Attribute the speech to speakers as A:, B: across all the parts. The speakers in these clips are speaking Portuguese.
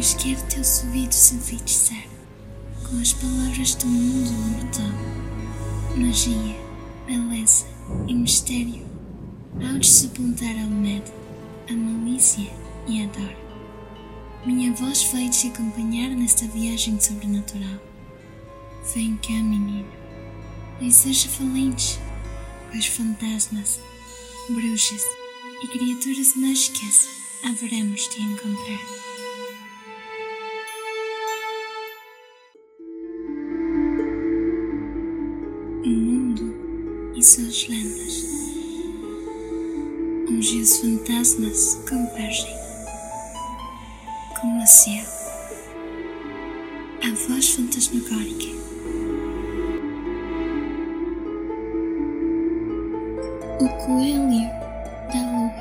A: pois quero teus ouvidos se enfeitiçar com as palavras do mundo mortal, magia, beleza e mistério, ao desapontar ao medo, a malícia e a dor. Minha voz vai te acompanhar nesta viagem sobrenatural. Vem cá, menino, e seja valente, pois fantasmas, bruxas e criaturas mágicas haveremos de encontrar. E suas lendas. Onde os fantasmas convergem. Como o céu. A voz fantasmagórica. O coelho da lua.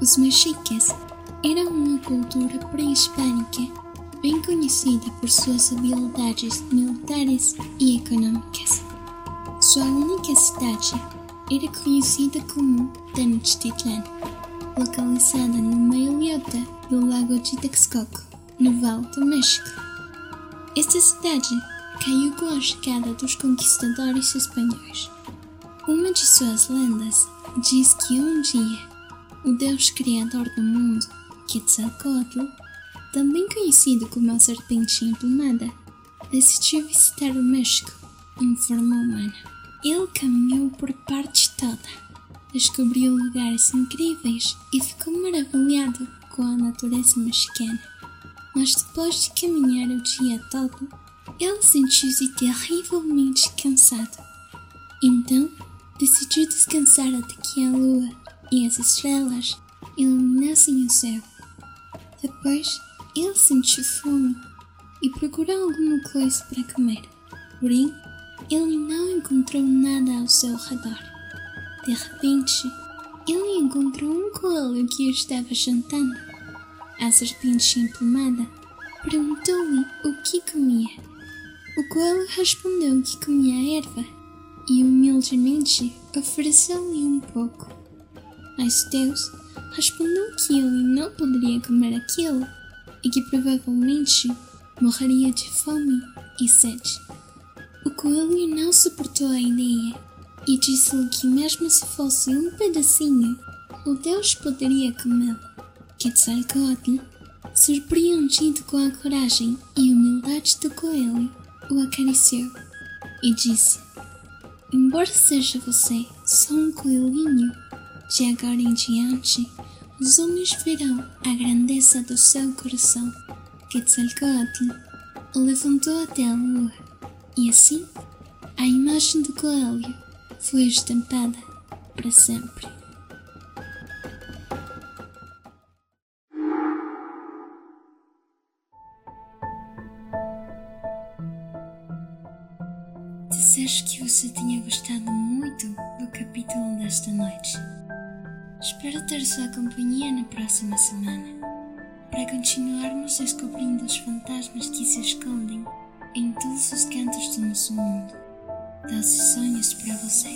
A: Os mexicas eram uma cultura pré-hispânica bem conhecida por suas habilidades militares e econômicas. Sua única cidade era conhecida como Tenochtitlan, localizada no meio-leota do Lago de Texcoco, no Vale do México. Esta cidade caiu com a chegada dos conquistadores espanhóis. Uma de suas lendas diz que um dia o Deus Criador do mundo, Quetzalcoatl, também conhecido como a Serpente Emplumada, decidiu visitar o México em forma humana. Ele caminhou por parte toda, descobriu lugares incríveis e ficou maravilhado com a natureza mexicana. Mas depois de caminhar o dia todo, ele sentiu-se terrivelmente cansado. Então, decidiu descansar até que a lua e as estrelas iluminassem o céu. Depois, ele sentiu fome e procurou alguma coisa para comer. Porém, ele não encontrou nada ao seu redor. De repente, ele encontrou um coelho que estava jantando. A serpente emplumada perguntou-lhe o que comia. O coelho respondeu que comia erva e humildemente ofereceu-lhe um pouco. Mas Deus respondeu que ele não poderia comer aquilo e que provavelmente morreria de fome e sede. O coelho não suportou a ideia e disse-lhe que, mesmo se fosse um pedacinho, o Deus poderia comê-lo. Quetzalcoatl, surpreendido com a coragem e humildade do coelho, o acariciou e disse: Embora seja você só um coelhinho, de agora em diante os homens verão a grandeza do seu coração. Quetzalcoatl o levantou até a lua, e assim a imagem do coelho foi estampada para sempre. Desejo que você tenha gostado muito do capítulo desta noite. Espero ter sua companhia na próxima semana para continuarmos descobrindo os fantasmas que se escondem em todos os cantos do nosso mundo. Doces sonhos para você.